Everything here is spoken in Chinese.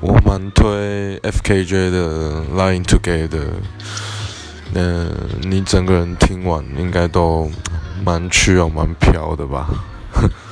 我蛮推 FKJ 的《Lying Together》，嗯，你整个人听完应该都蛮需哦蛮飘的吧？